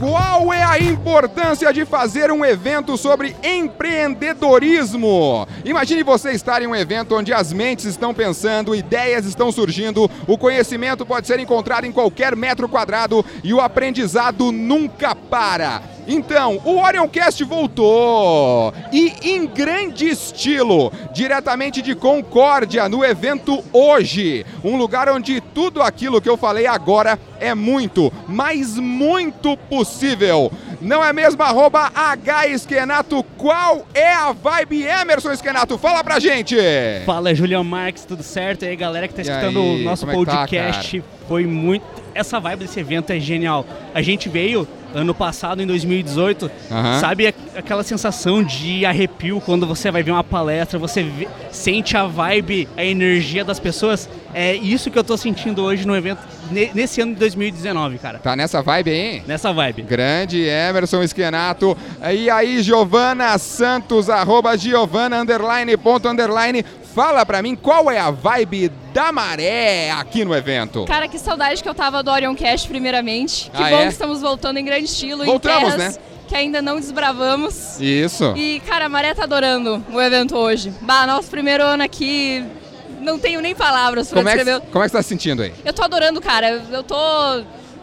Qual é a importância de fazer um evento sobre empreendedorismo? Imagine você estar em um evento onde as mentes estão pensando, ideias estão surgindo, o conhecimento pode ser encontrado em qualquer metro quadrado e o aprendizado nunca para. Então, o Orioncast voltou e em grande estilo, diretamente de Concórdia, no evento hoje. Um lugar onde tudo aquilo que eu falei agora é muito, mas muito possível. Não é mesmo? Arroba H Esquenato, qual é a vibe Emerson Esquenato? Fala pra gente! Fala, Julião Marques, tudo certo? E aí, galera que tá escutando aí, o nosso podcast. É tá, foi muito. Essa vibe desse evento é genial. A gente veio ano passado, em 2018. Uhum. Sabe aquela sensação de arrepio quando você vai ver uma palestra, você vê, sente a vibe, a energia das pessoas? É isso que eu tô sentindo hoje no evento, nesse ano de 2019, cara. Tá nessa vibe aí? Nessa vibe. Grande Emerson Esquenato. E aí, Giovana Santos, arroba Giovana, underline, ponto, underline. Fala pra mim qual é a vibe da maré aqui no evento. Cara, que saudade que eu tava do Orion Cast primeiramente. Que ah, bom é? que estamos voltando em grande estilo. Voltamos, né? Que ainda não desbravamos. Isso. E, cara, a Maré tá adorando o evento hoje. Bah, nosso primeiro ano aqui, não tenho nem palavras pra como descrever. É que, como é que você tá se sentindo aí? Eu tô adorando, cara. Eu tô,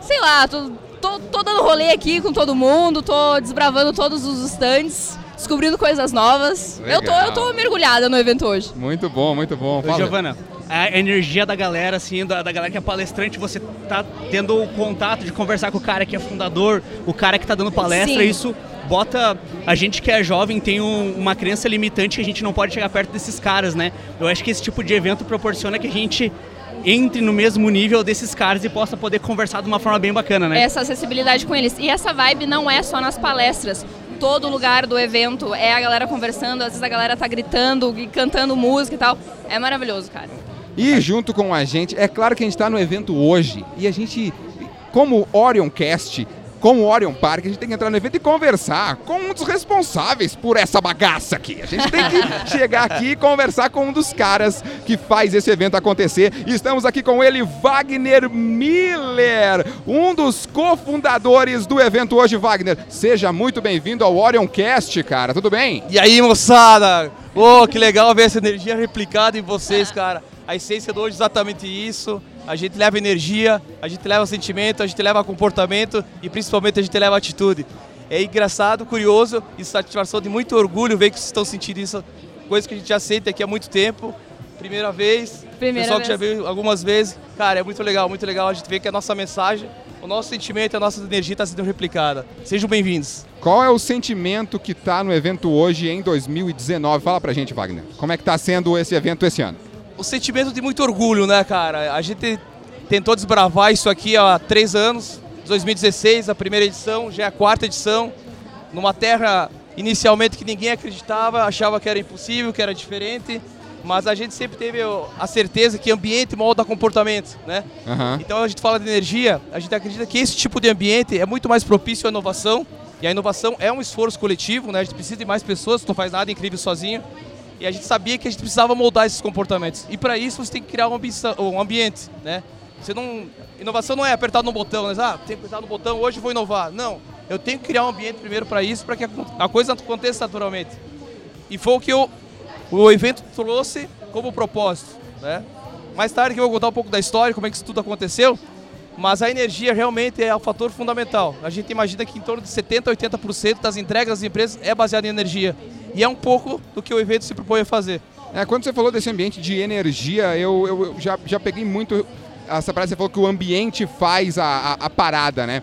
sei lá, tô, tô, tô dando rolê aqui com todo mundo, tô desbravando todos os stands descobrindo coisas novas. Eu tô, eu tô mergulhada no evento hoje. Muito bom, muito bom. Fala. Giovana, a energia da galera, assim, da, da galera que é palestrante, você tá tendo o contato de conversar com o cara que é fundador, o cara que tá dando palestra, Sim. isso bota a gente que é jovem tem um, uma crença limitante que a gente não pode chegar perto desses caras, né? Eu acho que esse tipo de evento proporciona que a gente entre no mesmo nível desses caras e possa poder conversar de uma forma bem bacana, né? Essa acessibilidade com eles. E essa vibe não é só nas palestras todo lugar do evento é a galera conversando, às vezes a galera tá gritando e cantando música e tal. É maravilhoso, cara. E junto com a gente, é claro que a gente está no evento hoje e a gente, como Orion Cast, como o Orion Park, a gente tem que entrar no evento e conversar com um dos responsáveis por essa bagaça aqui. A gente tem que chegar aqui e conversar com um dos caras que faz esse evento acontecer. Estamos aqui com ele, Wagner Miller, um dos cofundadores do evento hoje, Wagner. Seja muito bem-vindo ao Orion Cast, cara. Tudo bem? E aí, moçada? Oh, que legal ver essa energia replicada em vocês, cara. A essência do hoje é exatamente isso a gente leva energia, a gente leva sentimento, a gente leva comportamento e principalmente a gente leva atitude. É engraçado, curioso e satisfação de muito orgulho ver que vocês estão sentindo isso, coisa que a gente já sente aqui há muito tempo. Primeira vez, Primeira pessoal vez. que já veio algumas vezes. Cara, é muito legal, muito legal a gente ver que a nossa mensagem, o nosso sentimento, a nossa energia está sendo replicada. Sejam bem-vindos. Qual é o sentimento que está no evento hoje em 2019? Fala pra gente, Wagner. Como é que está sendo esse evento esse ano? O sentimento de muito orgulho, né, cara? A gente tentou desbravar isso aqui há três anos, 2016, a primeira edição, já é a quarta edição, numa terra inicialmente que ninguém acreditava, achava que era impossível, que era diferente, mas a gente sempre teve a certeza que ambiente molda comportamento, né? Uhum. Então a gente fala de energia, a gente acredita que esse tipo de ambiente é muito mais propício à inovação, e a inovação é um esforço coletivo, né? A gente precisa de mais pessoas, não faz nada incrível sozinho. E a gente sabia que a gente precisava moldar esses comportamentos. E para isso você tem que criar um, um ambiente, né? Você não, inovação não é apertar no botão, né? Ah, tem que apertar no botão, hoje vou inovar. Não, eu tenho que criar um ambiente primeiro para isso, para que a coisa aconteça naturalmente. E foi o que eu, o evento trouxe como propósito, né? Mais tarde eu vou contar um pouco da história, como é que isso tudo aconteceu, mas a energia realmente é o fator fundamental. A gente imagina que em torno de 70% a 80% das entregas das empresas é baseada em energia. E é um pouco do que o evento se propõe a fazer. É, quando você falou desse ambiente de energia, eu, eu, eu já, já peguei muito essa frase, você falou que o ambiente faz a, a, a, parada, né?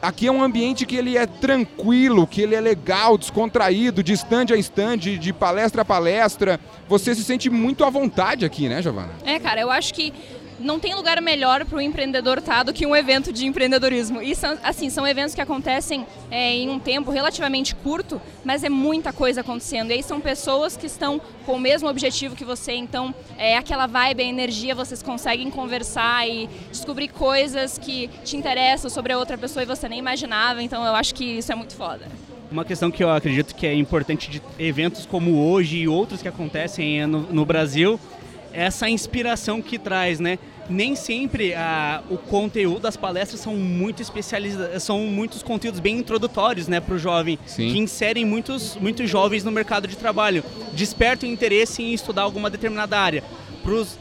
Aqui é um ambiente que ele é tranquilo, que ele é legal, descontraído, de stand a stand, de palestra a palestra. Você se sente muito à vontade aqui, né, Giovana? É, cara, eu acho que não tem lugar melhor para o empreendedor estar tá do que um evento de empreendedorismo. E são, assim, são eventos que acontecem é, em um tempo relativamente curto, mas é muita coisa acontecendo. E aí são pessoas que estão com o mesmo objetivo que você, então é aquela vibe, a energia, vocês conseguem conversar e descobrir coisas que te interessam sobre a outra pessoa e você nem imaginava. Então eu acho que isso é muito foda. Uma questão que eu acredito que é importante de eventos como hoje e outros que acontecem no, no Brasil essa inspiração que traz, né? nem sempre ah, o conteúdo das palestras são muito especializados, são muitos conteúdos bem introdutórios, né, para o jovem, Sim. que inserem muitos, muitos jovens no mercado de trabalho, despertam interesse em estudar alguma determinada área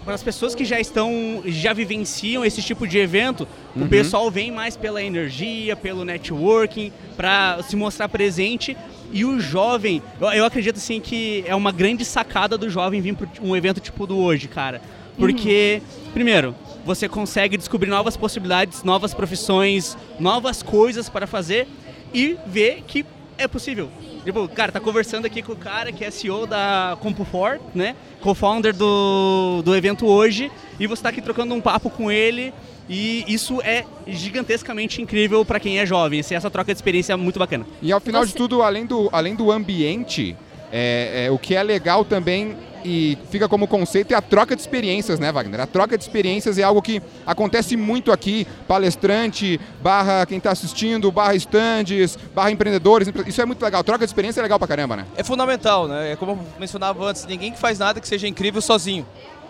para as pessoas que já estão, já vivenciam esse tipo de evento, uhum. o pessoal vem mais pela energia, pelo networking, para se mostrar presente. E o jovem, eu, eu, acredito assim que é uma grande sacada do jovem vir para um evento tipo do hoje, cara. Porque, uhum. primeiro, você consegue descobrir novas possibilidades, novas profissões, novas coisas para fazer e ver que é possível. Tipo, cara, tá conversando aqui com o cara que é CEO da CompuFor, né? Co-founder do, do evento hoje, e você tá aqui trocando um papo com ele. E isso é gigantescamente incrível para quem é jovem. Assim, essa troca de experiência é muito bacana. E ao final você... de tudo, além do, além do ambiente, é, é, o que é legal também e fica como conceito é a troca de experiências, né, Wagner? A troca de experiências é algo que acontece muito aqui, palestrante, barra quem está assistindo, barra estandes, barra empreendedores, isso é muito legal. Troca de experiência é legal pra caramba, né? É fundamental, né? É como eu mencionava antes, ninguém que faz nada que seja incrível sozinho.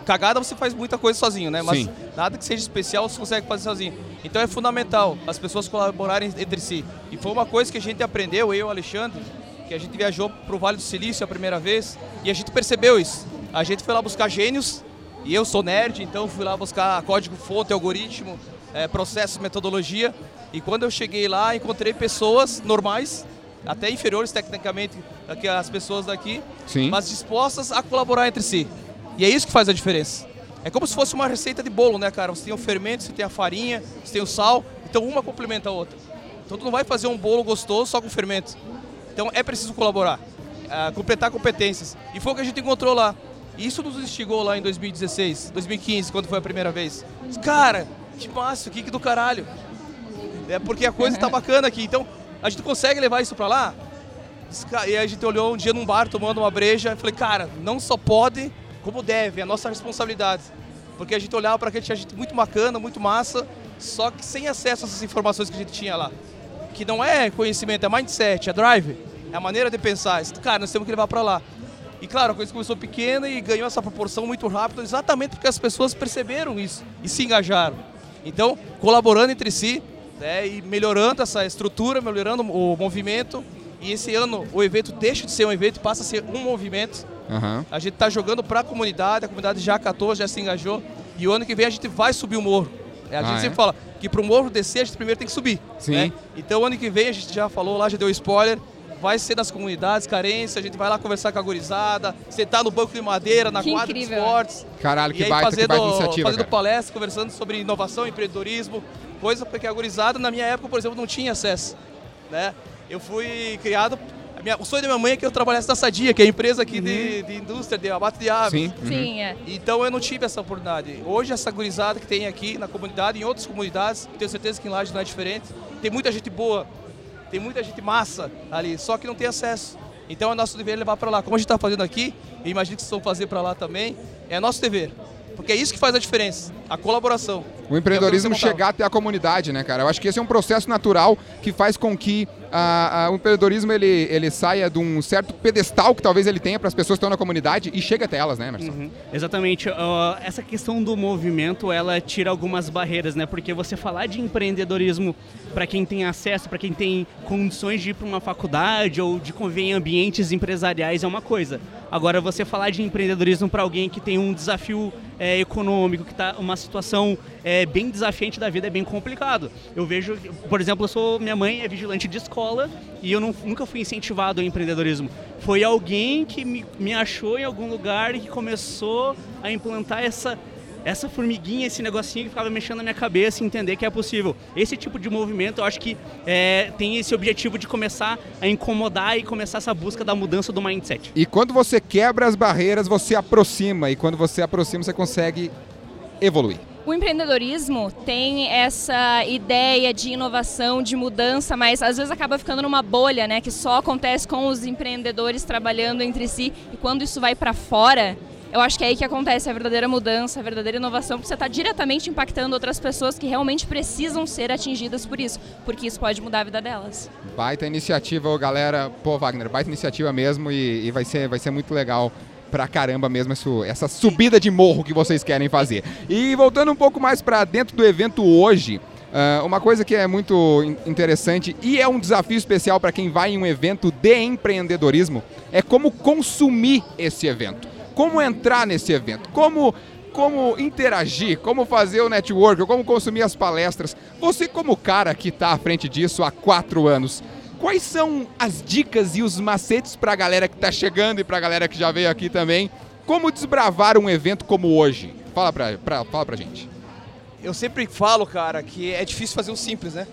Cagada você faz muita coisa sozinho, né? Mas Sim. nada que seja especial você consegue fazer sozinho. Então é fundamental as pessoas colaborarem entre si. E foi uma coisa que a gente aprendeu, eu e o Alexandre, que a gente viajou para o Vale do Silício a primeira vez e a gente percebeu isso. A gente foi lá buscar gênios e eu sou nerd, então fui lá buscar código fonte, algoritmo, é, processo, metodologia. E quando eu cheguei lá, encontrei pessoas normais, até inferiores tecnicamente que as pessoas daqui, Sim. mas dispostas a colaborar entre si. E é isso que faz a diferença. É como se fosse uma receita de bolo, né, cara? Você tem o fermento, você tem a farinha, você tem o sal, então uma complementa a outra. Então tu não vai fazer um bolo gostoso só com fermento. Então é preciso colaborar, uh, completar competências. E foi o que a gente encontrou lá. E isso nos instigou lá em 2016, 2015, quando foi a primeira vez. Cara, que massa, que do caralho. É porque a coisa está bacana aqui. Então, a gente consegue levar isso para lá? E a gente olhou um dia num bar tomando uma breja e falei, cara, não só pode, como deve, é a nossa responsabilidade. Porque a gente olhava para aquele tinha gente muito bacana, muito massa, só que sem acesso a essas informações que a gente tinha lá. Que não é conhecimento, é mindset, é drive. É a maneira de pensar. Cara, nós temos que levar para lá. E claro, a coisa começou pequena e ganhou essa proporção muito rápido, exatamente porque as pessoas perceberam isso e se engajaram. Então, colaborando entre si né, e melhorando essa estrutura, melhorando o movimento. E esse ano o evento deixa de ser um evento e passa a ser um movimento. Uhum. A gente está jogando para a comunidade, a comunidade já acatou, já se engajou. E o ano que vem a gente vai subir o morro. É, a ah, gente é? sempre fala que para o morro descer, a gente primeiro tem que subir. Sim. Né? Então, ano que vem, a gente já falou lá, já deu spoiler, vai ser nas comunidades, carência, a gente vai lá conversar com a gurizada, sentar no banco de madeira, na que quadra incrível. dos esportes. Caralho, que baita, fazendo, que baita iniciativa, Fazendo cara. palestra, conversando sobre inovação, empreendedorismo, coisa porque a gurizada, na minha época, por exemplo, não tinha acesso. Né? Eu fui criado minha, o sonho da minha mãe é que eu trabalhasse na Sadia, que é a empresa aqui uhum. de, de, indústria, de abate de aves. Sim. Uhum. Sim, é. Então eu não tive essa oportunidade. Hoje, essa gurizada que tem aqui na comunidade, em outras comunidades, tenho certeza que em Laje não é diferente, tem muita gente boa tem muita gente massa ali, só que não tem acesso. Então é nosso dever levar para lá. Como a gente está fazendo aqui, e imagino que vocês vão fazer para lá também, é nosso dever. Porque é isso que faz a diferença, a colaboração. O empreendedorismo é chegar até a comunidade, né, cara? Eu acho que esse é um processo natural que faz com que a, a, o empreendedorismo ele, ele saia de um certo pedestal que talvez ele tenha para as pessoas que estão na comunidade e chega até elas, né, Emerson? Uhum. Exatamente. Uh, essa questão do movimento, ela tira algumas barreiras, né? Porque você falar de empreendedorismo para quem tem acesso, para quem tem condições de ir para uma faculdade ou de conviver em ambientes empresariais é uma coisa. Agora, você falar de empreendedorismo para alguém que tem um desafio é, econômico, que está uma situação é, bem desafiante da vida, é bem complicado. Eu vejo, por exemplo, eu sou, minha mãe é vigilante de escola e eu não, nunca fui incentivado ao empreendedorismo. Foi alguém que me, me achou em algum lugar e que começou a implantar essa essa formiguinha, esse negocinho que ficava mexendo na minha cabeça e entender que é possível. Esse tipo de movimento eu acho que é, tem esse objetivo de começar a incomodar e começar essa busca da mudança do mindset. E quando você quebra as barreiras, você aproxima. E quando você aproxima, você consegue evoluir. O empreendedorismo tem essa ideia de inovação, de mudança, mas às vezes acaba ficando numa bolha, né, que só acontece com os empreendedores trabalhando entre si. E quando isso vai para fora, eu acho que é aí que acontece a verdadeira mudança, a verdadeira inovação, porque você está diretamente impactando outras pessoas que realmente precisam ser atingidas por isso, porque isso pode mudar a vida delas. Baita iniciativa, galera. Pô, Wagner, baita iniciativa mesmo e, e vai, ser, vai ser muito legal pra caramba mesmo isso, essa subida de morro que vocês querem fazer. E voltando um pouco mais para dentro do evento hoje, Uh, uma coisa que é muito interessante e é um desafio especial para quem vai em um evento de empreendedorismo é como consumir esse evento, como entrar nesse evento, como como interagir, como fazer o network, como consumir as palestras. Você como cara que está à frente disso há quatro anos, quais são as dicas e os macetes para a galera que está chegando e para a galera que já veio aqui também? Como desbravar um evento como hoje? Fala para pra, fala pra gente eu sempre falo, cara, que é difícil fazer o simples, né?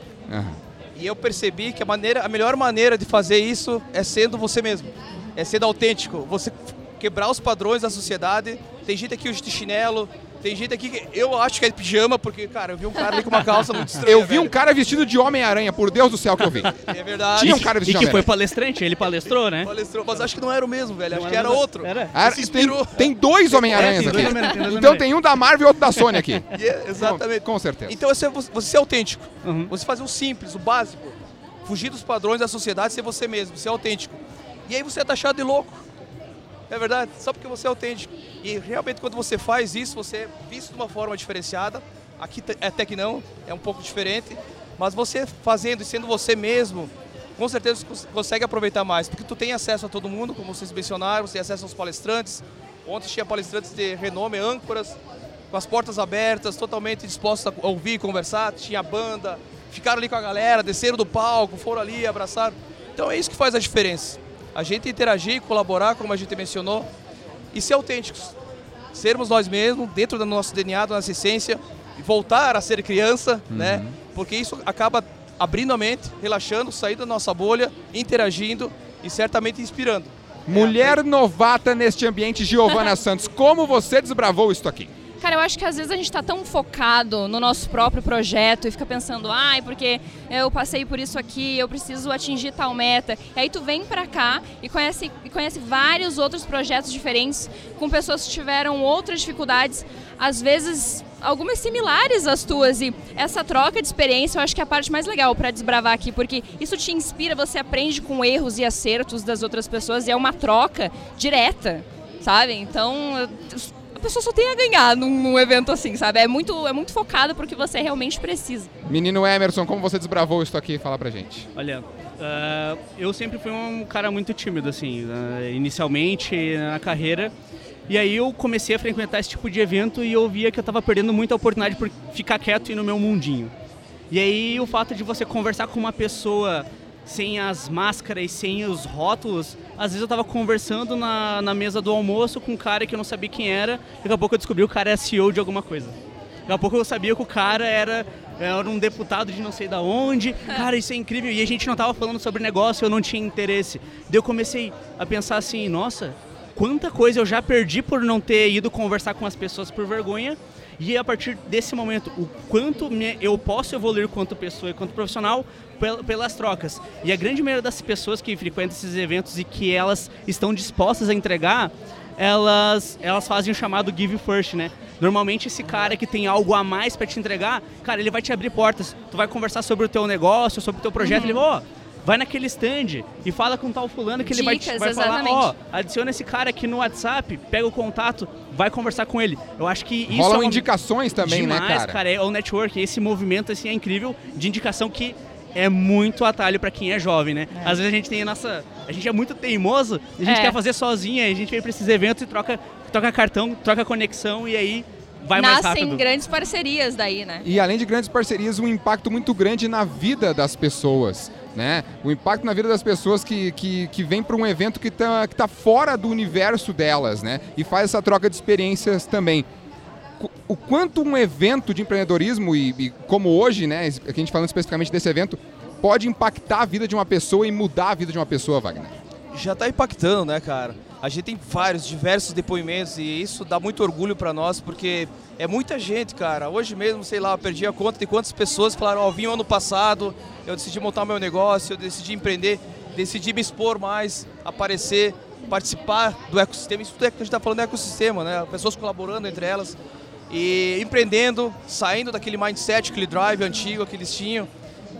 E eu percebi que a, maneira, a melhor maneira de fazer isso é sendo você mesmo. É sendo autêntico. Você quebrar os padrões da sociedade. Tem gente aqui hoje de chinelo, tem gente aqui que eu acho que é de pijama, porque, cara, eu vi um cara ali com uma calça muito estranha. Eu vi velho. um cara vestido de Homem-Aranha, por Deus do céu que eu vi. É verdade. Tinha um cara vestido de E que foi palestrante, ele palestrou, né? Palestrou, mas acho que não era o mesmo, velho. Não acho que era outro. Era. era tem, tem, dois Homem-Aranhas é, aqui. Dois então tem um da Marvel e outro da Sony aqui. Yeah, exatamente. Com, com, certeza. Então você, você ser autêntico. Uhum. Você fazer o simples, o básico. Fugir dos padrões da sociedade, ser você mesmo, ser autêntico. E aí você é taxado de louco. É verdade, só porque você é autêntico. E realmente quando você faz isso, você é visto de uma forma diferenciada. Aqui até que não, é um pouco diferente. Mas você fazendo e sendo você mesmo, com certeza você consegue aproveitar mais. Porque tu tem acesso a todo mundo, como vocês mencionaram, você tem acesso aos palestrantes. Ontem tinha palestrantes de renome, âncoras, com as portas abertas, totalmente dispostos a ouvir conversar. Tinha banda, ficaram ali com a galera, desceram do palco, foram ali, abraçaram. Então é isso que faz a diferença a gente interagir, colaborar, como a gente mencionou, e ser autênticos. Sermos nós mesmos, dentro do nosso DNA, da nossa essência, e voltar a ser criança, uhum. né? Porque isso acaba abrindo a mente, relaxando, saindo da nossa bolha, interagindo e certamente inspirando. Mulher novata neste ambiente, Giovana Santos. Como você desbravou isso aqui? Cara, eu acho que às vezes a gente está tão focado no nosso próprio projeto e fica pensando, ai, porque eu passei por isso aqui, eu preciso atingir tal meta. E aí tu vem para cá e conhece, e conhece vários outros projetos diferentes com pessoas que tiveram outras dificuldades, às vezes algumas similares às tuas e essa troca de experiência eu acho que é a parte mais legal para desbravar aqui, porque isso te inspira, você aprende com erros e acertos das outras pessoas e é uma troca direta, sabe? Então, a pessoa só tem a ganhar num, num, evento assim, sabe? É muito, é muito focado porque você realmente precisa. Menino Emerson, como você desbravou isso aqui? Fala pra gente. Olha, uh, eu sempre fui um cara muito tímido, assim, uh, inicialmente na carreira. E aí eu comecei a frequentar esse tipo de evento e eu via que eu estava perdendo muita oportunidade por ficar quieto e no meu mundinho. E aí o fato de você conversar com uma pessoa sem as máscaras, sem os rótulos. Às vezes eu tava conversando na, na mesa do almoço com um cara que eu não sabia quem era, e daqui a pouco eu descobri que o cara era CEO de alguma coisa. Daqui a pouco eu sabia que o cara era, era um deputado de não sei da onde. Cara, isso é incrível. E a gente não tava falando sobre negócio, eu não tinha interesse. Daí eu comecei a pensar assim, nossa, quanta coisa eu já perdi por não ter ido conversar com as pessoas por vergonha e a partir desse momento, o quanto eu posso evoluir quanto pessoa e quanto profissional pelas trocas. E a grande maioria das pessoas que frequentam esses eventos e que elas estão dispostas a entregar, elas, elas fazem o chamado give first, né? Normalmente esse cara que tem algo a mais para te entregar, cara, ele vai te abrir portas. Tu vai conversar sobre o teu negócio, sobre o teu projeto, uhum. ele vai, oh, vai naquele stand e fala com tal fulano que Dicas, ele vai, vai falar, ó, oh, adiciona esse cara aqui no WhatsApp, pega o contato, vai conversar com ele. Eu acho que isso Rolam é um... indicações também, Demais, né, cara? cara, é o network, esse movimento assim é incrível de indicação que é muito atalho para quem é jovem, né? É. Às vezes a gente tem a nossa, a gente é muito teimoso, a gente é. quer fazer sozinha, a gente vem para esses eventos e troca, troca cartão, troca conexão e aí vai Nascem mais rápido. grandes parcerias daí, né? E além de grandes parcerias, um impacto muito grande na vida das pessoas né? O impacto na vida das pessoas que, que, que vem para um evento que está que tá fora do universo delas, né? E faz essa troca de experiências também. O quanto um evento de empreendedorismo, e, e como hoje, né? A gente falando especificamente desse evento, pode impactar a vida de uma pessoa e mudar a vida de uma pessoa, Wagner? Já está impactando, né, cara? A gente tem vários, diversos depoimentos e isso dá muito orgulho para nós, porque é muita gente, cara. Hoje mesmo, sei lá, perdi a conta de quantas pessoas falaram, ó, oh, vim ano passado, eu decidi montar meu negócio, eu decidi empreender, decidi me expor mais, aparecer, participar do ecossistema. Isso tudo é que a gente está falando é ecossistema, né? Pessoas colaborando entre elas e empreendendo, saindo daquele mindset, aquele drive antigo que eles tinham.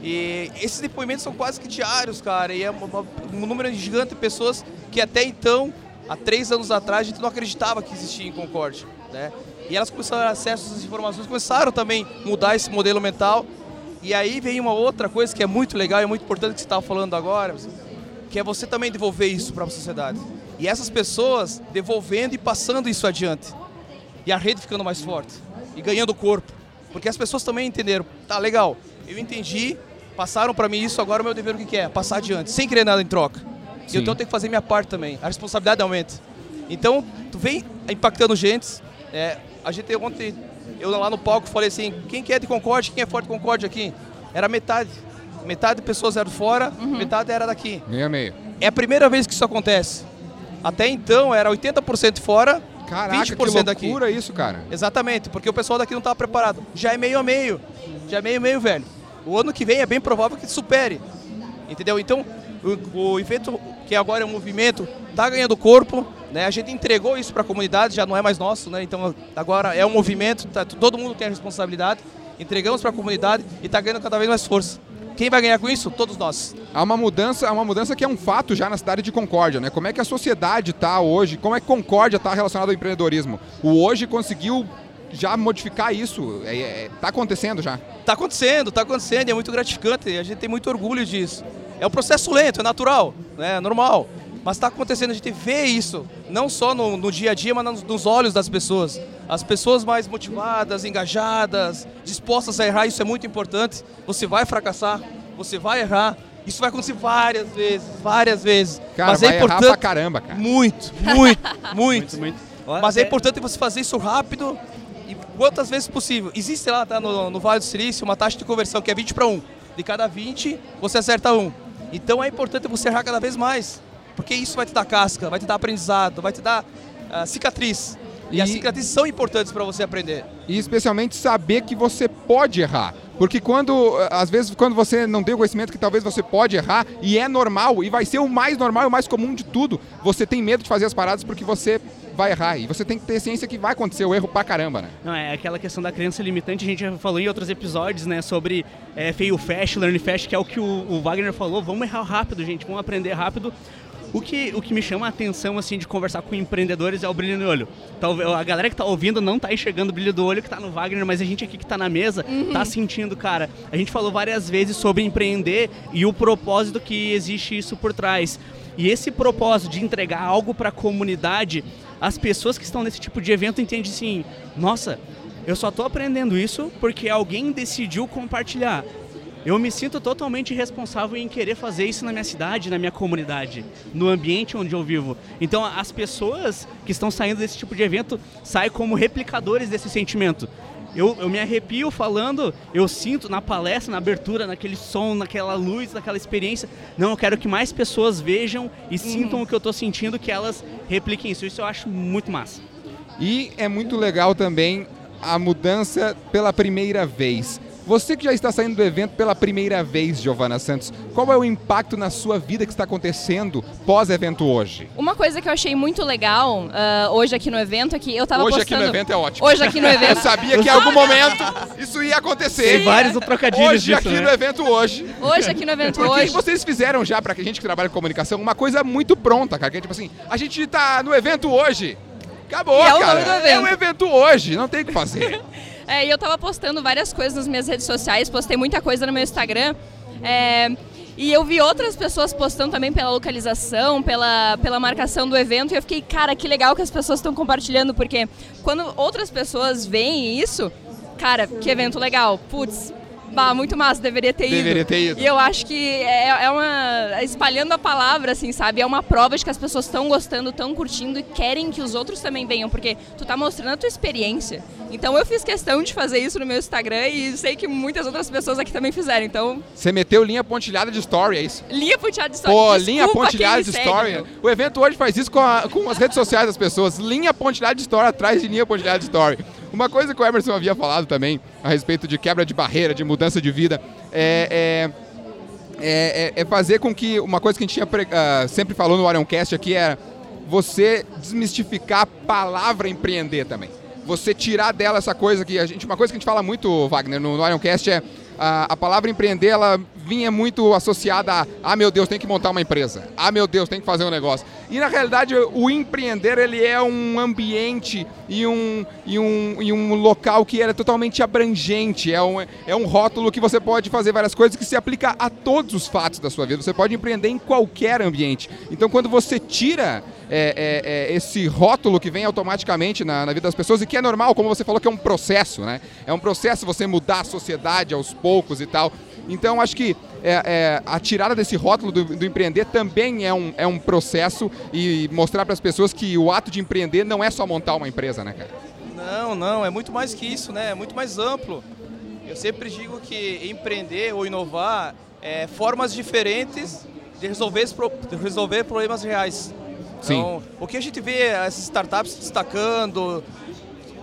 E esses depoimentos são quase que diários, cara, e é um número gigante de pessoas que até então há três anos atrás a gente não acreditava que existia em Concorde. Né? E elas começaram a ter acesso às informações, começaram também a mudar esse modelo mental. E aí vem uma outra coisa que é muito legal e muito importante que você estava falando agora, que é você também devolver isso para a sociedade. E essas pessoas devolvendo e passando isso adiante. E a rede ficando mais forte. E ganhando corpo. Porque as pessoas também entenderam, tá legal, eu entendi, passaram para mim isso, agora o meu dever o que é? Passar adiante, sem querer nada em troca. Sim. Então eu tenho que fazer minha parte também, a responsabilidade aumenta. Então, tu vem impactando gente, é, a gente ontem, eu lá no palco falei assim, quem que é de Concorde, quem é forte de Concorde aqui? Era metade. Metade de pessoas eram fora, uhum. metade era daqui. Meio a meio. É a primeira vez que isso acontece. Até então era 80% fora, Caraca, 20% que loucura daqui. isso, cara. Exatamente, porque o pessoal daqui não estava preparado. Já é meio a meio. Já é meio a meio, velho. O ano que vem é bem provável que supere. Entendeu? Então, o, o evento, que agora é um movimento, está ganhando corpo. Né? A gente entregou isso para a comunidade, já não é mais nosso. Né? Então, agora é um movimento, tá, todo mundo tem a responsabilidade. Entregamos para a comunidade e está ganhando cada vez mais força. Quem vai ganhar com isso? Todos nós. Há uma mudança, há uma mudança que é um fato já na cidade de Concórdia, né? Como é que a sociedade está hoje? Como é que Concórdia está relacionada ao empreendedorismo? O hoje conseguiu já modificar isso? Está é, é, tá acontecendo já? Está acontecendo, está acontecendo, e é muito gratificante, a gente tem muito orgulho disso. É um processo lento, é natural, né? é normal. Mas está acontecendo, a gente vê isso, não só no, no dia a dia, mas nos, nos, olhos das pessoas. As pessoas mais motivadas, engajadas, dispostas a errar, isso é muito importante. Você vai fracassar, você vai errar. Isso vai acontecer várias vezes, várias vezes. Cara, mas é importante. Errar pra caramba, cara. Muito, muito, muito. muito, muito. Mas é importante você fazer isso rápido e quantas vezes possível. Existe lá tá, no, no Vale do Silício uma taxa de conversão que é 20 para 1. De cada 20, você acerta um. Então é importante você errar cada vez mais. Porque isso vai te dar casca, vai te dar aprendizado, vai te dar uh, cicatriz. E, e as cicatrizes são importantes para você aprender. E especialmente saber que você pode errar. Porque quando, às vezes, quando você não tem o conhecimento que talvez você pode errar, e é normal, e vai ser o mais normal e o mais comum de tudo, você tem medo de fazer as paradas porque você vai errar. E você tem que ter ciência que vai acontecer o erro pra caramba, né? Não, é aquela questão da crença limitante, a gente já falou em outros episódios, né? Sobre é, fail fast, learn fast, que é o que o, o Wagner falou. Vamos errar rápido, gente, vamos aprender rápido. O que, o que me chama a atenção, assim, de conversar com empreendedores é o brilho no olho. Talvez a galera que tá ouvindo não tá enxergando o brilho do olho que tá no Wagner, mas a gente aqui que tá na mesa uhum. tá sentindo, cara. A gente falou várias vezes sobre empreender e o propósito que existe isso por trás. E esse propósito de entregar algo para a comunidade, as pessoas que estão nesse tipo de evento entendem assim: nossa, eu só estou aprendendo isso porque alguém decidiu compartilhar eu me sinto totalmente responsável em querer fazer isso na minha cidade, na minha comunidade, no ambiente onde eu vivo. Então, as pessoas que estão saindo desse tipo de evento saem como replicadores desse sentimento. Eu, eu, me arrepio falando, eu sinto na palestra, na abertura, naquele som, naquela luz, naquela experiência. Não, eu quero que mais pessoas vejam e uhum. sintam o que eu estou sentindo, que elas repliquem isso. Isso eu acho muito massa. E é muito legal também a mudança pela primeira vez. Você que já está saindo do evento pela primeira vez, Giovana Santos, qual é o impacto na sua vida que está acontecendo pós-evento hoje? Uma coisa que eu achei muito legal uh, hoje aqui no evento é que eu estava hoje postando... Hoje aqui no evento é ótimo. Hoje aqui no evento. eu sabia que em algum momento isso ia acontecer. Tem vários trocadilhos Hoje disso, aqui né? no evento hoje. Hoje aqui no evento Porque hoje. vocês fizeram já, para a gente que trabalha com comunicação, uma coisa muito pronta, cara. Que é tipo assim, a gente está no evento hoje. Acabou, é cara. É um evento hoje, não tem o que fazer. É, e eu tava postando várias coisas nas minhas redes sociais, postei muita coisa no meu Instagram. É, e eu vi outras pessoas postando também pela localização, pela, pela marcação do evento, e eu fiquei, cara, que legal que as pessoas estão compartilhando, porque quando outras pessoas veem isso, cara, que evento legal, putz, Bah, muito massa, deveria ter ido. Deveria ter ido. E eu acho que é, é uma. espalhando a palavra, assim, sabe? É uma prova de que as pessoas estão gostando, estão curtindo e querem que os outros também venham, porque tu tá mostrando a tua experiência. Então eu fiz questão de fazer isso no meu Instagram e sei que muitas outras pessoas aqui também fizeram. Então. Você meteu linha pontilhada de story, é isso? Linha pontilhada de story. Pô, Desculpa linha pontilhada de story. O evento hoje faz isso com, a, com as redes sociais das pessoas. Linha pontilhada de story atrás de linha pontilhada de story. Uma coisa que o Emerson havia falado também a respeito de quebra de barreira, de mudança de vida, é, é, é, é fazer com que uma coisa que a gente tinha, uh, sempre falou no Orioncast aqui era você desmistificar a palavra empreender também. Você tirar dela essa coisa que a gente. Uma coisa que a gente fala muito, Wagner, no, no Orioncast é a, a, palavra empreender, ela vinha muito associada a ah, meu Deus, tem que montar uma empresa. Ah, meu Deus, tem que fazer um negócio. E na realidade o empreender ele é um ambiente e um, e um, e um local que é totalmente abrangente, é um, é um rótulo que você pode fazer várias coisas que se aplica a todos os fatos da sua vida. Você pode empreender em qualquer ambiente. Então quando você tira é, é, é, esse rótulo que vem automaticamente na, na, vida das pessoas e que é normal, como você falou, que é um processo, né? É um processo você mudar a sociedade aos poucos e tal. Então, acho que é, é, a tirada desse rótulo do, do, empreender também é um, é um processo e mostrar para as pessoas que o ato de empreender não é só montar uma empresa, né, cara? Não, não, é muito mais que isso, né? É muito mais amplo. Eu sempre digo que empreender ou inovar é formas diferentes de resolver, de resolver problemas reais. Então, Sim. o que a gente vê essas startups se destacando,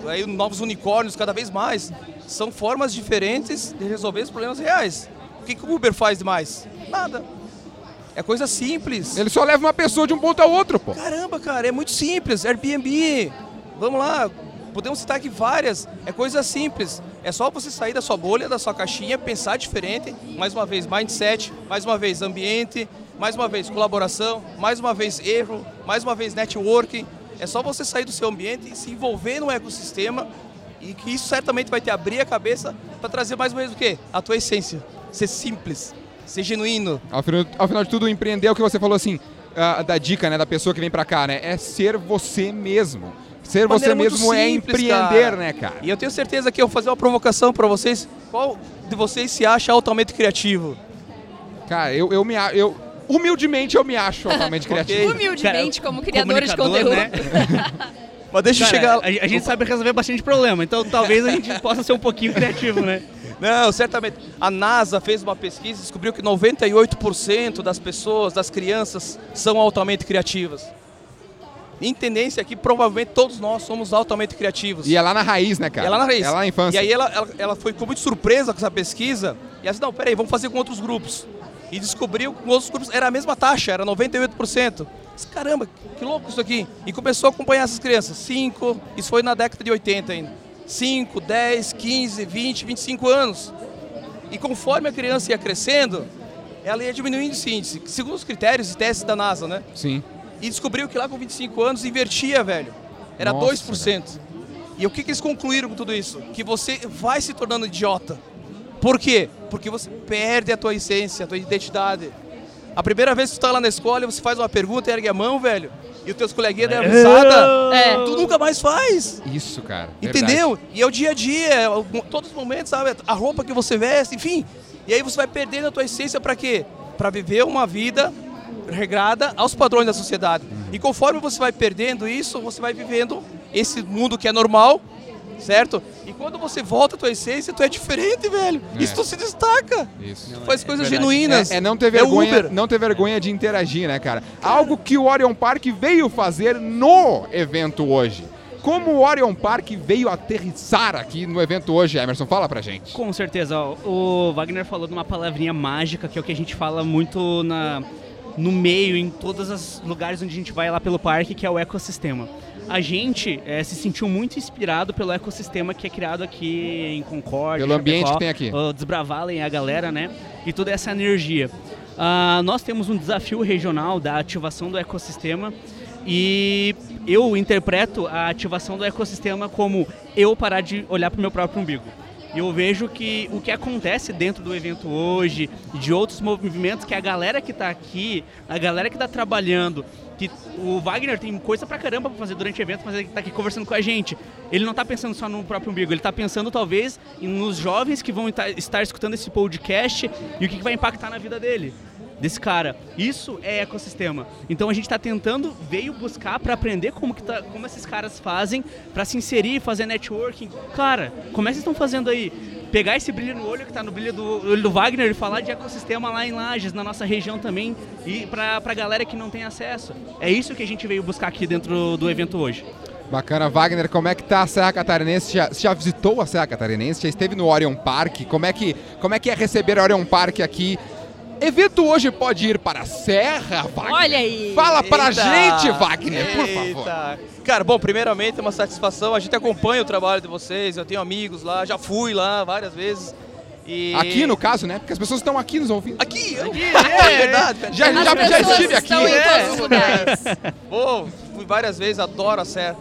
aí novos unicórnios cada vez mais, são formas diferentes de resolver os problemas reais. O que, que o Uber faz demais? Nada. É coisa simples. Ele só leva uma pessoa de um ponto ao outro, pô. Caramba, cara, é muito simples. Airbnb, vamos lá, podemos citar aqui várias. É coisa simples. É só você sair da sua bolha, da sua caixinha, pensar diferente. Mais uma vez, mindset, mais uma vez, ambiente, mais uma vez, colaboração, mais uma vez, erro, mais uma vez, networking. É só você sair do seu ambiente e se envolver no ecossistema e que isso certamente vai te abrir a cabeça para trazer mais ou menos o quê? A tua essência. Ser simples, ser genuíno. Ao final, ao final de tudo, empreender é o que você falou assim, uh, da dica, né, da pessoa que vem para cá, né? É ser você mesmo. Ser você mesmo é simples, é empreender, cara. né, cara? E eu tenho certeza que eu vou fazer uma provocação para vocês. Qual de vocês se acha altamente criativo? Cara, eu, eu me eu humildemente eu me acho altamente criativo. Humildemente, como criador de conteúdo. Né? Mas deixa Cara, eu chegar. A, a, gente sabe resolver bastante problema, então talvez a gente possa ser um pouquinho criativo, né? Não, certamente. A NASA fez uma pesquisa e descobriu que 98% das pessoas, das crianças, são altamente criativas. Em tendência aqui, provavelmente todos nós somos altamente criativos. E é lá na raiz, né, cara? É lá na raiz. É lá na infância. E aí ela, ela, ela foi com muito surpresa com essa pesquisa. E ela disse, não, peraí, vamos fazer com outros grupos. E descobriu que com outros grupos era a mesma taxa, era 98%. Disse, caramba, que louco isso aqui. E começou a acompanhar essas crianças. 5, isso foi na década de 80 ainda. 5, 10, 15, 20, 25 anos. E conforme a criança ia crescendo, ela ia diminuindo esse índice, segundo os critérios e testes da NASA, né? Sim. E descobriu que lá com 25 anos invertia, velho. Era Nossa, 2%. Velho. E o que, que eles concluíram com tudo isso? Que você vai se tornando idiota. Por quê? Porque você perde a tua essência, a tua identidade. A primeira vez que tu tá lá na escola, você faz uma pergunta, ergue a mão, velho, e os teus coleguinhas deram risada, é. tu nunca mais faz. Isso, cara. Entendeu? Verdade. E é o dia a dia, é todos os momentos, sabe? A roupa que você veste, enfim. E aí você vai perdendo a tua essência para quê? Para viver uma vida regrada aos padrões da sociedade. Uhum. E conforme você vai perdendo isso, você vai vivendo esse mundo que é normal, certo? E quando você volta à tua essência, tu é diferente, velho. É. Isso tu se destaca. Isso. Tu faz é, coisas é genuínas. É, é, não ter vergonha, é não ter vergonha de interagir, né, cara? cara? Algo que o Orion Park veio fazer no evento hoje. Como o Orion Park veio aterrissar aqui no evento hoje, Emerson? Fala pra gente. Com certeza. O Wagner falou de uma palavrinha mágica, que é o que a gente fala muito na, no meio, em todos os lugares onde a gente vai lá pelo parque, que é o ecossistema a gente é, se sentiu muito inspirado pelo ecossistema que é criado aqui em Concórdia. Pelo ambiente que tem aqui. O Desbravalem, a galera, né? E toda essa energia. Uh, nós temos um desafio regional da ativação do ecossistema e eu interpreto a ativação do ecossistema como eu parar de olhar para o meu próprio umbigo. E eu vejo que o que acontece dentro do evento hoje, de outros movimentos, que a galera que está aqui, a galera que está trabalhando, que o Wagner tem coisa pra caramba pra fazer durante o evento, mas ele tá aqui conversando com a gente. Ele não tá pensando só no próprio umbigo, ele tá pensando talvez nos jovens que vão estar escutando esse podcast e o que vai impactar na vida dele desse cara. Isso é ecossistema. Então a gente está tentando, veio buscar para aprender como, que tá, como esses caras fazem para se inserir, fazer networking. Cara, como é que vocês estão fazendo aí? Pegar esse brilho no olho que está no brilho do olho do Wagner e falar de ecossistema lá em Lages, na nossa região também, e para a galera que não tem acesso. É isso que a gente veio buscar aqui dentro do evento hoje. Bacana, Wagner, como é que tá a Serra Catarinense? Já, já visitou a Serra Catarinense? Já esteve no Orion Park? Como é que, como é, que é receber o Orion Park aqui Evento hoje pode ir para a Serra, Wagner? Olha aí! Fala pra Eita. gente, Wagner, por favor. Cara, bom, primeiramente é uma satisfação. A gente acompanha o trabalho de vocês, eu tenho amigos lá, já fui lá várias vezes. E... Aqui, no caso, né? Porque as pessoas estão aqui nos ouvindo. Aqui, aqui é, é verdade. Já, já, já, estive aqui. Estão em todos os lugares. Pô, fui várias vezes, adoro a Serra.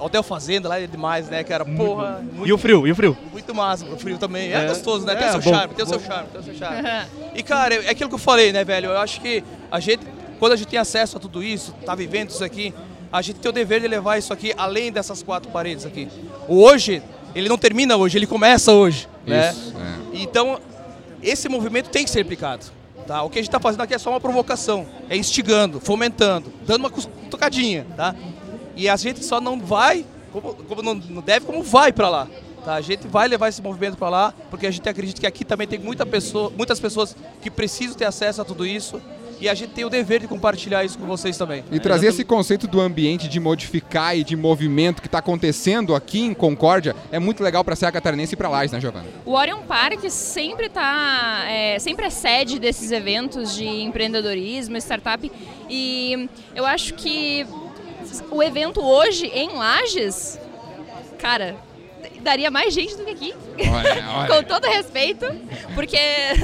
Hotel Fazenda lá é demais, né, cara? Porra. Muito, e o frio? E o frio? Muito massa, o frio também. É, é gostoso, né? Tem é, o seu bom, charme, tem o seu charme, tem o seu charme. e, cara, é aquilo que eu falei, né, velho? Eu acho que a gente, quando a gente tem acesso a tudo isso, tá vivendo isso aqui, a gente tem o dever de levar isso aqui além dessas quatro paredes aqui. O hoje, ele não termina hoje, ele começa hoje. Né? Isso, é. Então, esse movimento tem que ser aplicado. Tá? O que a gente está fazendo aqui é só uma provocação, é instigando, fomentando, dando uma tocadinha. Tá? E a gente só não vai, como, como não, não deve, como vai para lá. Tá? A gente vai levar esse movimento para lá, porque a gente acredita que aqui também tem muita pessoa, muitas pessoas que precisam ter acesso a tudo isso. E a gente tem o dever de compartilhar isso com vocês também. E trazer esse conceito do ambiente de modificar e de movimento que está acontecendo aqui em Concórdia é muito legal para a Serra Catarinense e para Lages, né, Giovana? O Orion Park sempre tá, é, sempre é sede desses eventos de empreendedorismo, startup. E eu acho que o evento hoje em Lages, cara, daria mais gente do que aqui. Olha, olha. Com todo respeito, porque.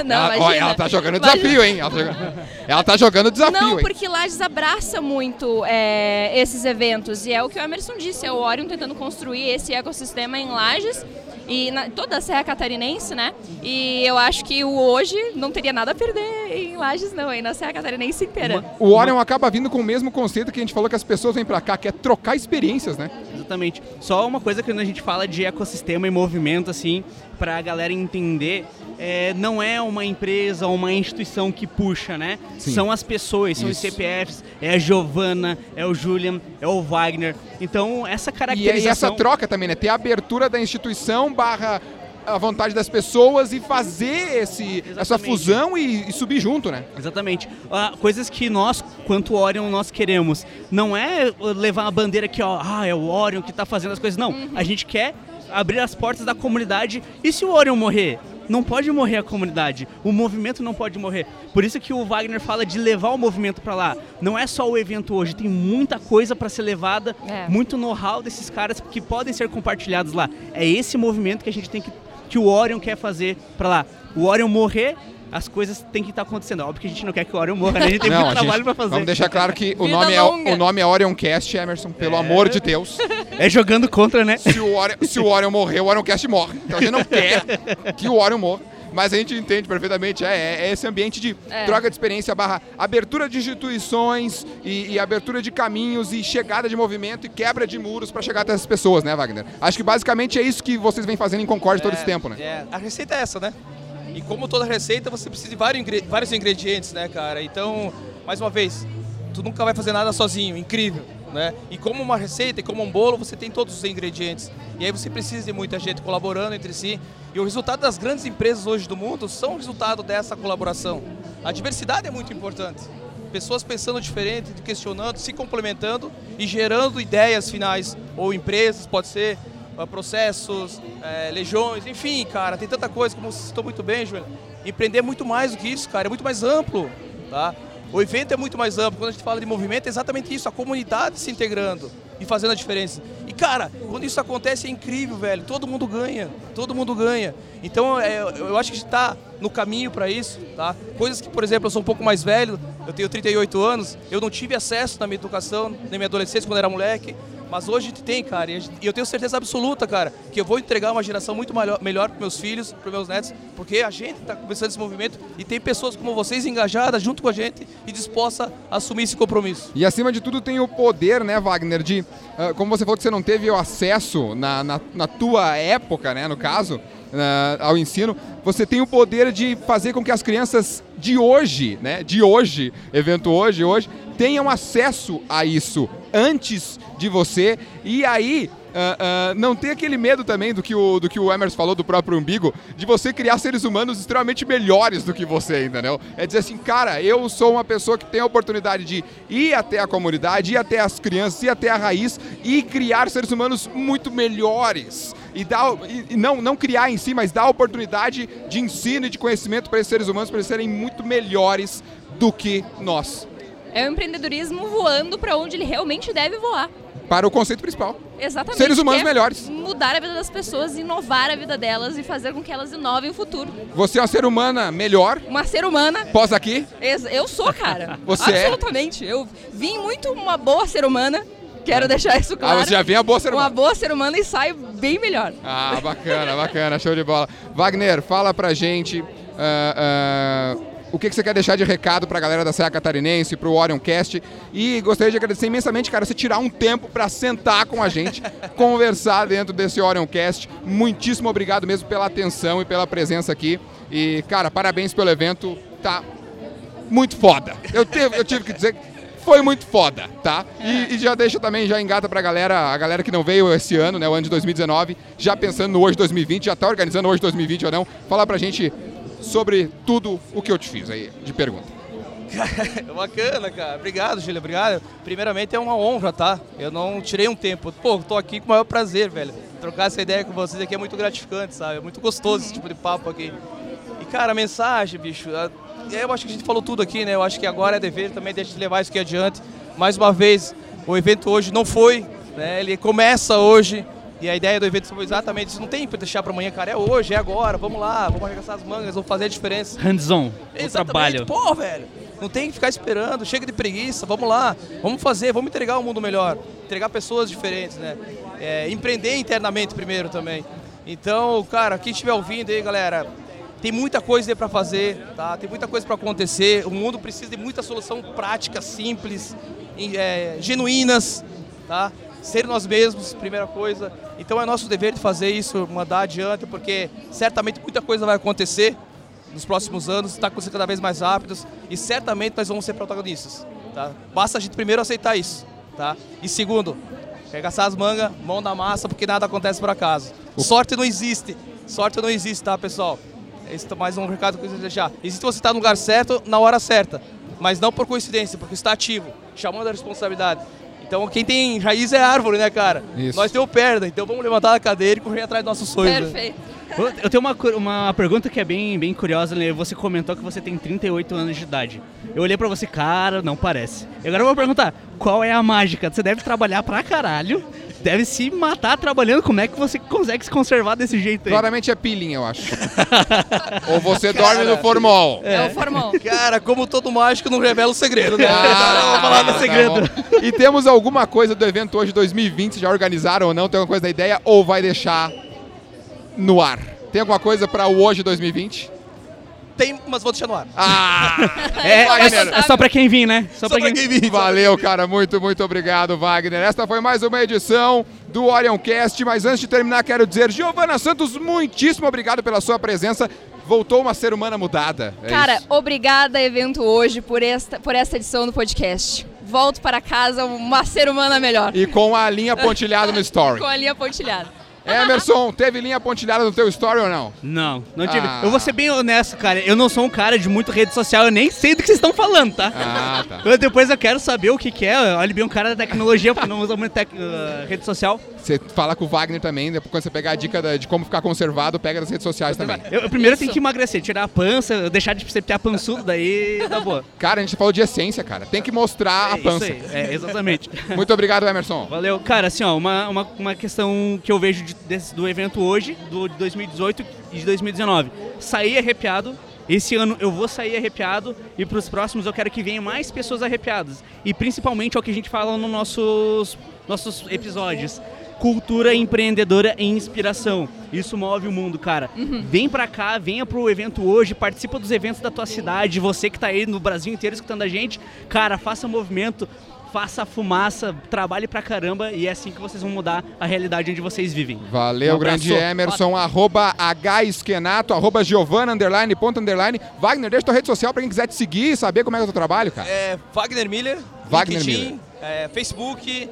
Não, ela, imagina. Olha, ela tá jogando desafio, hein? Ela tá jogando, ela tá jogando desafio, Não, porque Lages abraça muito é, esses eventos. E é o que o Emerson disse, é o Orion tentando construir esse ecossistema em Lages e na, toda a Serra Catarinense, né? E eu acho que o hoje não teria nada a perder em Lages, não, aí na Serra Catarinense inteira. O Orion acaba vindo com o mesmo conceito que a gente falou que as pessoas vêm para cá, que é trocar experiências, né? Exatamente. Só uma coisa que quando a gente fala de ecossistema e movimento, assim, para a galera entender, é, não é uma empresa ou uma instituição que puxa, né? Sim. São as pessoas, são Isso. os CPFs, é a Giovana, é o Julian, é o Wagner. Então, essa caracterização... E, essa troca também, né? Ter a abertura da instituição barra a vontade das pessoas e fazer esse, essa fusão e, e, subir junto, né? Exatamente. Uh, coisas que nós, quanto Orion, nós queremos. Não é levar a bandeira que, ó, ah, é o Orion que está fazendo as coisas. Não, uhum. a gente quer abrir as portas da comunidade. E se o Orion morrer? Não pode morrer a comunidade. O movimento não pode morrer. Por isso que o Wagner fala de levar o movimento para lá. Não é só o evento hoje, tem muita coisa para ser levada, é. muito know-how desses caras que podem ser compartilhados lá. É esse movimento que a gente tem que que o Orion quer fazer para lá. O Orion morrer, as coisas têm que estar acontecendo. Óbvio que a gente não quer que o Orion morra, né? A gente tem não, muito trabalho para fazer. Vamos deixar claro que o nome, é, o nome é Orioncast, Emerson, pelo é... amor de Deus. É jogando contra, né? Se o, Orion, se o Orion morrer, o Orioncast morre. Então a gente não quer que o Orion morra mas a gente entende perfeitamente, é, é, é esse ambiente de é. troca de experiência barra abertura de instituições e, e, abertura de caminhos e chegada de movimento e quebra de muros para chegar até essas pessoas, né, Wagner? Acho que basicamente é isso que vocês vêm fazendo em Concorde todo esse é, tempo, né? É, a receita é essa, né? E como toda receita, você precisa de vários ingredientes, né, cara? Então, mais uma vez, tu nunca vai fazer nada sozinho, incrível. Né? E como uma receita e como um bolo, você tem todos os ingredientes. E aí você precisa de muita gente colaborando entre si. E o resultado das grandes empresas hoje do mundo são o resultado dessa colaboração. A diversidade é muito importante. Pessoas pensando diferente, questionando, se complementando e gerando ideias finais. Ou empresas, pode ser, ah, processos, é, legiões, enfim, cara, tem tanta coisa, como você citou muito bem, Júlio. Empreender é muito mais do que isso, cara, é muito mais amplo. Tá? O evento é muito mais amplo. Quando a gente fala de movimento, é exatamente isso, a comunidade se integrando e fazendo a diferença. E cara, quando isso acontece é incrível, velho. Todo mundo ganha, todo mundo ganha. Então é, eu acho que a gente está no caminho para isso, tá? Coisas que, por exemplo, eu sou um pouco mais velho, eu tenho 38 anos, eu não tive acesso na minha educação, na minha adolescência, quando era moleque. Mas hoje tem, cara, e eu tenho certeza absoluta, cara, que eu vou entregar uma geração muito melhor, melhor para meus filhos, para meus netos, porque a gente está começando esse movimento e tem pessoas como vocês engajadas junto com a gente e dispostas a assumir esse compromisso. E acima de tudo tem o poder, né, Wagner, de, uh, como você falou que você não teve o acesso na, na, na tua época, né, no caso, uh, ao ensino, você tem o poder de fazer com que as crianças de hoje, né, de hoje, evento hoje, hoje, tenham acesso a isso antes de você e aí Uh, uh, não ter aquele medo também do que, o, do que o Emerson falou do próprio umbigo, de você criar seres humanos extremamente melhores do que você, entendeu? É dizer assim, cara, eu sou uma pessoa que tem a oportunidade de ir até a comunidade, ir até as crianças, ir até a raiz e criar seres humanos muito melhores e, dar, e não, não criar em si, mas dar oportunidade de ensino e de conhecimento para esses seres humanos para eles serem muito melhores do que nós. É o empreendedorismo voando para onde ele realmente deve voar. Para o conceito principal. Exatamente. Seres humanos melhores. Mudar a vida das pessoas, inovar a vida delas e fazer com que elas inovem o futuro. Você é uma ser humana melhor? Uma ser humana. Pós aqui? Eu sou, cara. Você é? Absolutamente. É? Eu vim muito uma boa ser humana. Quero deixar isso claro. Ah, você já vem a boa ser humana. Uma boa ser humana e sai bem melhor. Ah, bacana, bacana. Show de bola. Wagner, fala pra gente. Uh, uh o que, que você quer deixar de recado para a galera da Serra Catarinense, para o Orioncast. E gostaria de agradecer imensamente, cara, você tirar um tempo para sentar com a gente, conversar dentro desse Orioncast. Muitíssimo obrigado mesmo pela atenção e pela presença aqui. E, cara, parabéns pelo evento. Tá muito foda. Eu, teve, eu tive que dizer foi muito foda, tá? E, e, já deixa também, já engata pra galera, a galera que não veio esse ano, né, o ano de 2019, já pensando no hoje 2020, já tá organizando hoje 2020 ou não, falar pra gente sobre tudo o que eu te fiz aí de pergunta. Bacana, cara. Obrigado, Gília. Obrigado. Primeiramente é uma honra, tá? Eu não tirei um tempo. Pô, tô aqui com o maior prazer, velho. Trocar essa ideia com vocês aqui é muito gratificante, sabe? É muito gostoso esse tipo de papo aqui. E, cara, a mensagem, bicho, eu acho que a gente falou tudo aqui, né? Eu acho que agora é dever também de levar isso aqui adiante. Mais uma vez, o evento hoje não foi, né? Ele começa hoje. E a ideia do evento foi exatamente isso. Não tem para deixar para amanhã, cara. É hoje, é agora. Vamos lá, vamos arregaçar as mangas, vamos fazer a diferença. Hands-on, o trabalho. Pô, velho, não tem que ficar esperando. Chega de preguiça, vamos lá. Vamos fazer, vamos entregar um mundo melhor. Entregar pessoas diferentes, né? É, empreender internamente primeiro também. Então, cara, quem estiver ouvindo aí, galera, tem muita coisa para fazer, tá? Tem muita coisa para acontecer. O mundo precisa de muita solução prática, simples, é, genuínas, tá? Ser nós mesmos, primeira coisa. Então é nosso dever de fazer isso, mandar adiante, porque certamente muita coisa vai acontecer nos próximos anos, está acontecendo cada vez mais rápido e certamente nós vamos ser protagonistas. Tá? Basta a gente primeiro aceitar isso. Tá? E segundo, arregaçar as mangas, mão na massa, porque nada acontece por acaso. Sorte não existe. Sorte não existe, tá, pessoal? Esse é mais um recado que eu queria deixar. Existe você estar no lugar certo, na hora certa. Mas não por coincidência, porque está ativo, chamando a responsabilidade. Então quem tem raiz é árvore, né, cara? Isso. Nós temos perna, então vamos levantar a cadeira e correr atrás dos nossos sonhos. Né? Perfeito. Né? Eu tenho uma, uma pergunta que é bem, bem curiosa, né? Você comentou que você tem 38 anos de idade. Eu olhei pra você, cara, não parece. E agora eu vou perguntar, qual é a mágica? Você deve trabalhar pra caralho deve se matar trabalhando. Como é que você consegue se conservar desse jeito aí? Claramente é pilinha, eu acho. Ou você Cara, dorme no formol. É. é. o formol. Cara, como todo mágico não revela o segredo, né? Ah, vou falar do tá segredo. Tá e temos alguma coisa do evento hoje 2020, já organizaram ou não? Tem alguma coisa da ideia ou vai deixar no ar? Tem alguma coisa para o hoje 2020? Tem, mas vou deixar no ar. Ah! é, é, é, só pra quem vir, né? Só, só pra, quem... quem vir. Valeu, cara. Muito, muito obrigado, Wagner. Esta foi mais uma edição do Orioncast. Mas antes de terminar, quero dizer, Giovana Santos, muitíssimo obrigado pela sua presença. Voltou uma ser humana mudada. É cara, isso. obrigada, evento hoje, por esta, por esta edição do podcast volto para casa uma ser humana melhor. E com a linha pontilhada no story. com a linha pontilhada. Emerson, teve linha pontilhada no teu story ou não? Não, não tive. Ah. Eu vou ser bem honesto, cara. Eu não sou um cara de muito rede social, eu nem sei do que vocês estão falando, tá? Ah, tá. Eu, depois eu quero saber o que, que é. Olha bem um cara da tecnologia, porque não usa muito uh, rede social. Você fala com o Wagner também, depois quando você pegar a dica de como ficar conservado, pega das redes sociais também. Eu, eu primeiro tenho que emagrecer, tirar a pança, deixar de ser a pançudo, daí dá boa. Cara, a gente falou de essência, cara. Tem que mostrar é, a pança. Isso aí. É, exatamente. Muito obrigado, Emerson. Valeu. Cara, assim, ó, uma, uma, uma questão que eu vejo de, desse, do evento hoje, do, de 2018 e de 2019. Saí arrepiado, esse ano eu vou sair arrepiado e para os próximos eu quero que venham mais pessoas arrepiadas. E principalmente é o que a gente fala nos nossos, nossos episódios cultura empreendedora e inspiração. Isso move o mundo, cara. Uhum. Vem pra cá, venha pro evento hoje, participa dos eventos da tua cidade, você que tá aí no Brasil inteiro escutando a gente, cara, faça movimento, faça fumaça, trabalhe pra caramba e é assim que vocês vão mudar a realidade onde vocês vivem. Valeu, um grande Emerson, arroba Esquenato, arroba Giovana, underline, ponto, underline. Wagner, deixa tua rede social pra quem quiser te seguir e saber como é que é o teu trabalho, cara. É Wagner Miller, Wagner LinkedIn, Miller. É, Facebook,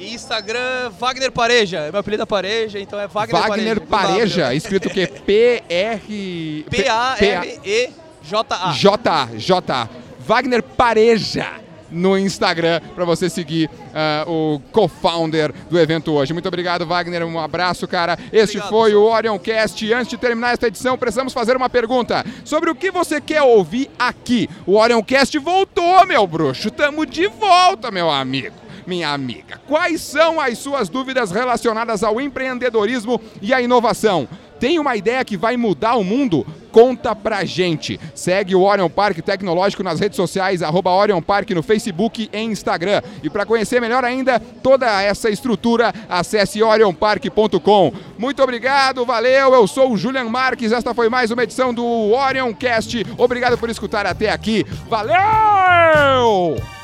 Instagram, Wagner Pareja. É meu apelido é Pareja, então é Wagner, Wagner Pareja. Pareja escrito o quê? P-R... P-A-R-E-J-A. J-A, J-A. Wagner Pareja no Instagram para você seguir uh, o co-founder do evento hoje. Muito obrigado, Wagner. Um abraço, cara. Este obrigado, foi pessoal. o Orioncast. Antes de terminar esta edição, precisamos fazer uma pergunta sobre o que você quer ouvir aqui. O Orioncast voltou, meu bruxo. Tamo de volta, meu amigo. Minha amiga. Quais são as suas dúvidas relacionadas ao empreendedorismo e à inovação? Tem uma ideia que vai mudar o mundo? Conta pra gente. Segue o Orion Park Tecnológico nas redes sociais, arroba Orion Park no Facebook e Instagram. E para conhecer melhor ainda toda essa estrutura, acesse orionpark.com. Muito obrigado, valeu. Eu sou o Julian Marques. Esta foi mais uma edição do Orion Cast. Obrigado por escutar até aqui. Valeu!